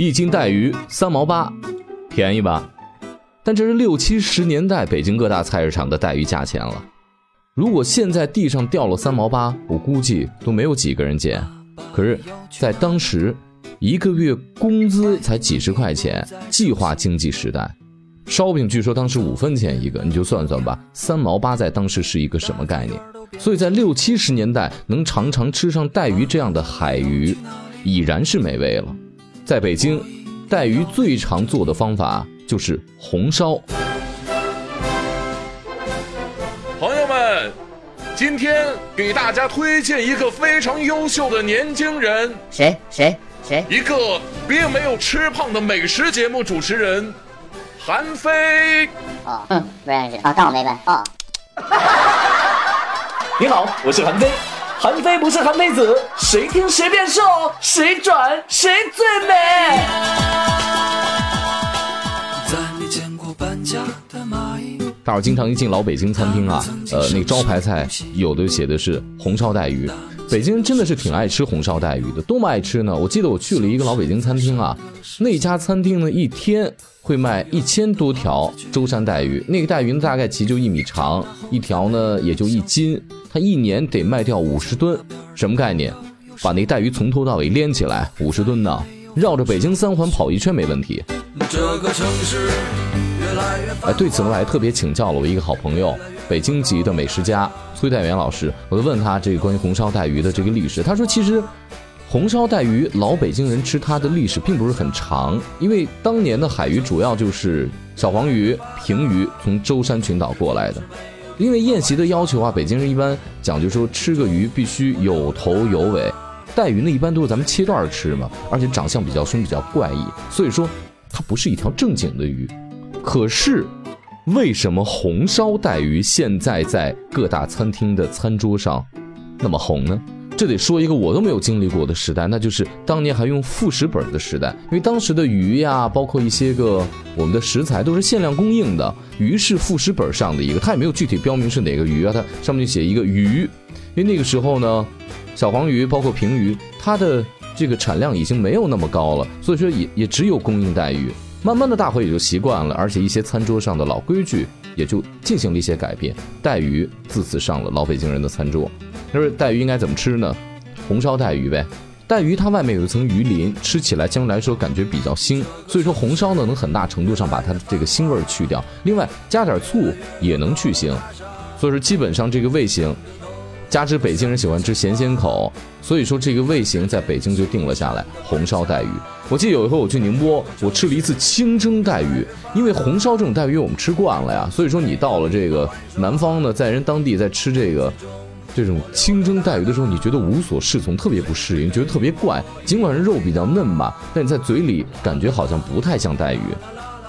一斤带鱼三毛八，便宜吧？但这是六七十年代北京各大菜市场的带鱼价钱了。如果现在地上掉了三毛八，我估计都没有几个人捡。可是，在当时，一个月工资才几十块钱，计划经济时代，烧饼据说当时五分钱一个，你就算算吧，三毛八在当时是一个什么概念？所以在六七十年代，能常常吃上带鱼这样的海鱼，已然是美味了。在北京，带鱼最常做的方法就是红烧。朋友们，今天给大家推荐一个非常优秀的年轻人，谁谁谁？一个并没有吃胖的美食节目主持人，韩飞。哦，嗯，不认识啊，当我没问哦。你好，我是韩飞。韩非不是韩非子，谁听谁变瘦，谁转谁最美。大伙经常一进老北京餐厅啊，呃，那个招牌菜有的写的是红烧带鱼。北京人真的是挺爱吃红烧带鱼的，多么爱吃呢？我记得我去了一个老北京餐厅啊，那家餐厅呢一天会卖一千多条舟山带鱼，那个带鱼呢大概其就一米长，一条呢也就一斤，他一年得卖掉五十吨，什么概念？把那带鱼从头到尾连起来，五十吨呢，绕着北京三环跑一圈没问题。这个城市哎，对此呢，我还特别请教了我一个好朋友，北京籍的美食家崔代元老师。我就问他这个关于红烧带鱼的这个历史，他说其实红烧带鱼老北京人吃它的历史并不是很长，因为当年的海鱼主要就是小黄鱼、平鱼从舟山群岛过来的。因为宴席的要求啊，北京人一般讲究说吃个鱼必须有头有尾，带鱼呢一般都是咱们切段吃嘛，而且长相比较凶，比较怪异，所以说它不是一条正经的鱼。可是，为什么红烧带鱼现在在各大餐厅的餐桌上那么红呢？这得说一个我都没有经历过的时代，那就是当年还用副食本的时代。因为当时的鱼呀，包括一些个我们的食材都是限量供应的，鱼是副食本上的一个，它也没有具体标明是哪个鱼啊，它上面就写一个鱼。因为那个时候呢，小黄鱼包括平鱼，它的这个产量已经没有那么高了，所以说也也只有供应带鱼。慢慢的，大伙也就习惯了，而且一些餐桌上的老规矩也就进行了一些改变。带鱼自此上了老北京人的餐桌。那么带鱼应该怎么吃呢？红烧带鱼呗。带鱼它外面有一层鱼鳞，吃起来相对来说感觉比较腥，所以说红烧呢能很大程度上把它的这个腥味去掉。另外加点醋也能去腥，所以说基本上这个味型。加之北京人喜欢吃咸鲜口，所以说这个味型在北京就定了下来。红烧带鱼，我记得有一回我去宁波，我吃了一次清蒸带鱼，因为红烧这种带鱼我们吃惯了呀，所以说你到了这个南方呢，在人当地在吃这个这种清蒸带鱼的时候，你觉得无所适从，特别不适应，觉得特别怪。尽管是肉比较嫩吧，但你在嘴里感觉好像不太像带鱼。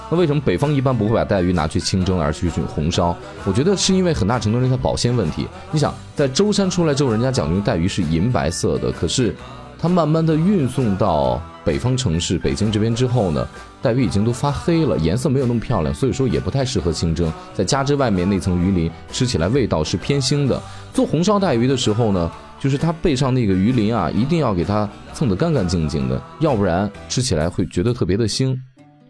那为什么北方一般不会把带鱼拿去清蒸，而去去红烧？我觉得是因为很大程度上它保鲜问题。你想，在舟山出来之后，人家讲究带鱼是银白色的，可是它慢慢的运送到北方城市北京这边之后呢，带鱼已经都发黑了，颜色没有那么漂亮，所以说也不太适合清蒸。再加之外面那层鱼鳞，吃起来味道是偏腥的。做红烧带鱼的时候呢，就是它背上那个鱼鳞啊，一定要给它蹭得干干净净的，要不然吃起来会觉得特别的腥。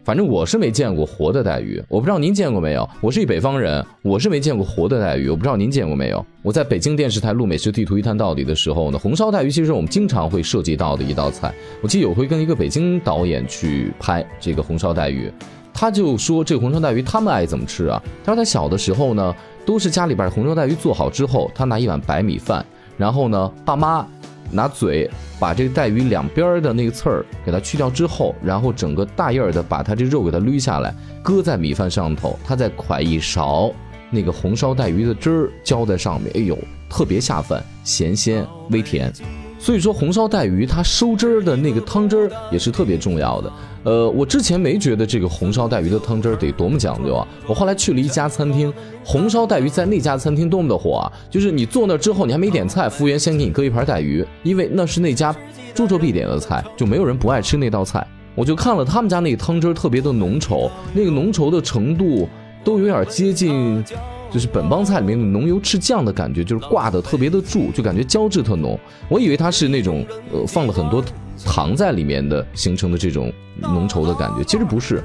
反正我是没见过活的带鱼，我不知道您见过没有。我是一北方人，我是没见过活的带鱼，我不知道您见过没有。我在北京电视台录《美食地图一探到底》的时候呢，红烧带鱼其实我们经常会涉及到的一道菜。我记得有回跟一个北京导演去拍这个红烧带鱼，他就说这个红烧带鱼他们爱怎么吃啊？他说他小的时候呢，都是家里边红烧带鱼做好之后，他拿一碗白米饭，然后呢，爸妈。拿嘴把这个带鱼两边的那个刺儿给它去掉之后，然后整个大叶儿的把它这肉给它捋下来，搁在米饭上头，它再㧟一勺那个红烧带鱼的汁儿浇在上面，哎呦，特别下饭，咸鲜微甜。所以说红烧带鱼它收汁儿的那个汤汁儿也是特别重要的。呃，我之前没觉得这个红烧带鱼的汤汁儿得多么讲究啊。我后来去了一家餐厅，红烧带鱼在那家餐厅多么的火啊！就是你坐那之后，你还没点菜，服务员先给你搁一盘带鱼，因为那是那家桌桌必点的菜，就没有人不爱吃那道菜。我就看了他们家那个汤汁儿特别的浓稠，那个浓稠的程度都有点接近就是本帮菜里面的浓油赤酱的感觉，就是挂的特别的住，就感觉胶质特浓。我以为它是那种呃放了很多糖在里面的形成的这种浓稠的感觉，其实不是。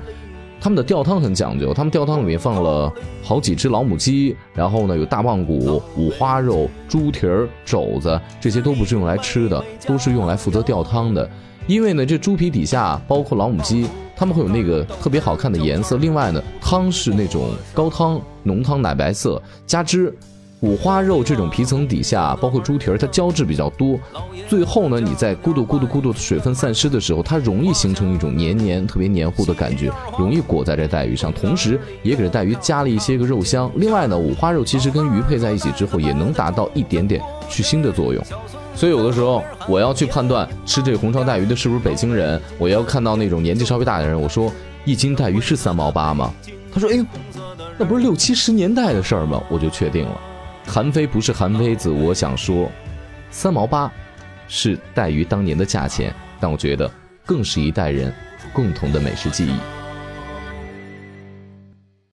他们的吊汤很讲究，他们吊汤里面放了好几只老母鸡，然后呢有大棒骨、五花肉、猪蹄儿、肘子，这些都不是用来吃的，都是用来负责吊汤的。因为呢，这猪皮底下包括老母鸡，它们会有那个特别好看的颜色。另外呢，汤是那种高汤、浓汤、奶白色，加之。五花肉这种皮层底下，包括猪蹄儿，它胶质比较多。最后呢，你在咕嘟咕嘟咕嘟水分散失的时候，它容易形成一种黏黏、特别黏糊的感觉，容易裹在这带鱼上，同时也给这带鱼加了一些个肉香。另外呢，五花肉其实跟鱼配在一起之后，也能达到一点点去腥的作用。所以有的时候我要去判断吃这个红烧带鱼的是不是北京人，我要看到那种年纪稍微大的人，我说一斤带鱼是三毛八吗？他说：“哎呦，那不是六七十年代的事儿吗？”我就确定了。韩非不是韩非子，我想说，三毛八是带鱼当年的价钱，但我觉得更是一代人共同的美食记忆。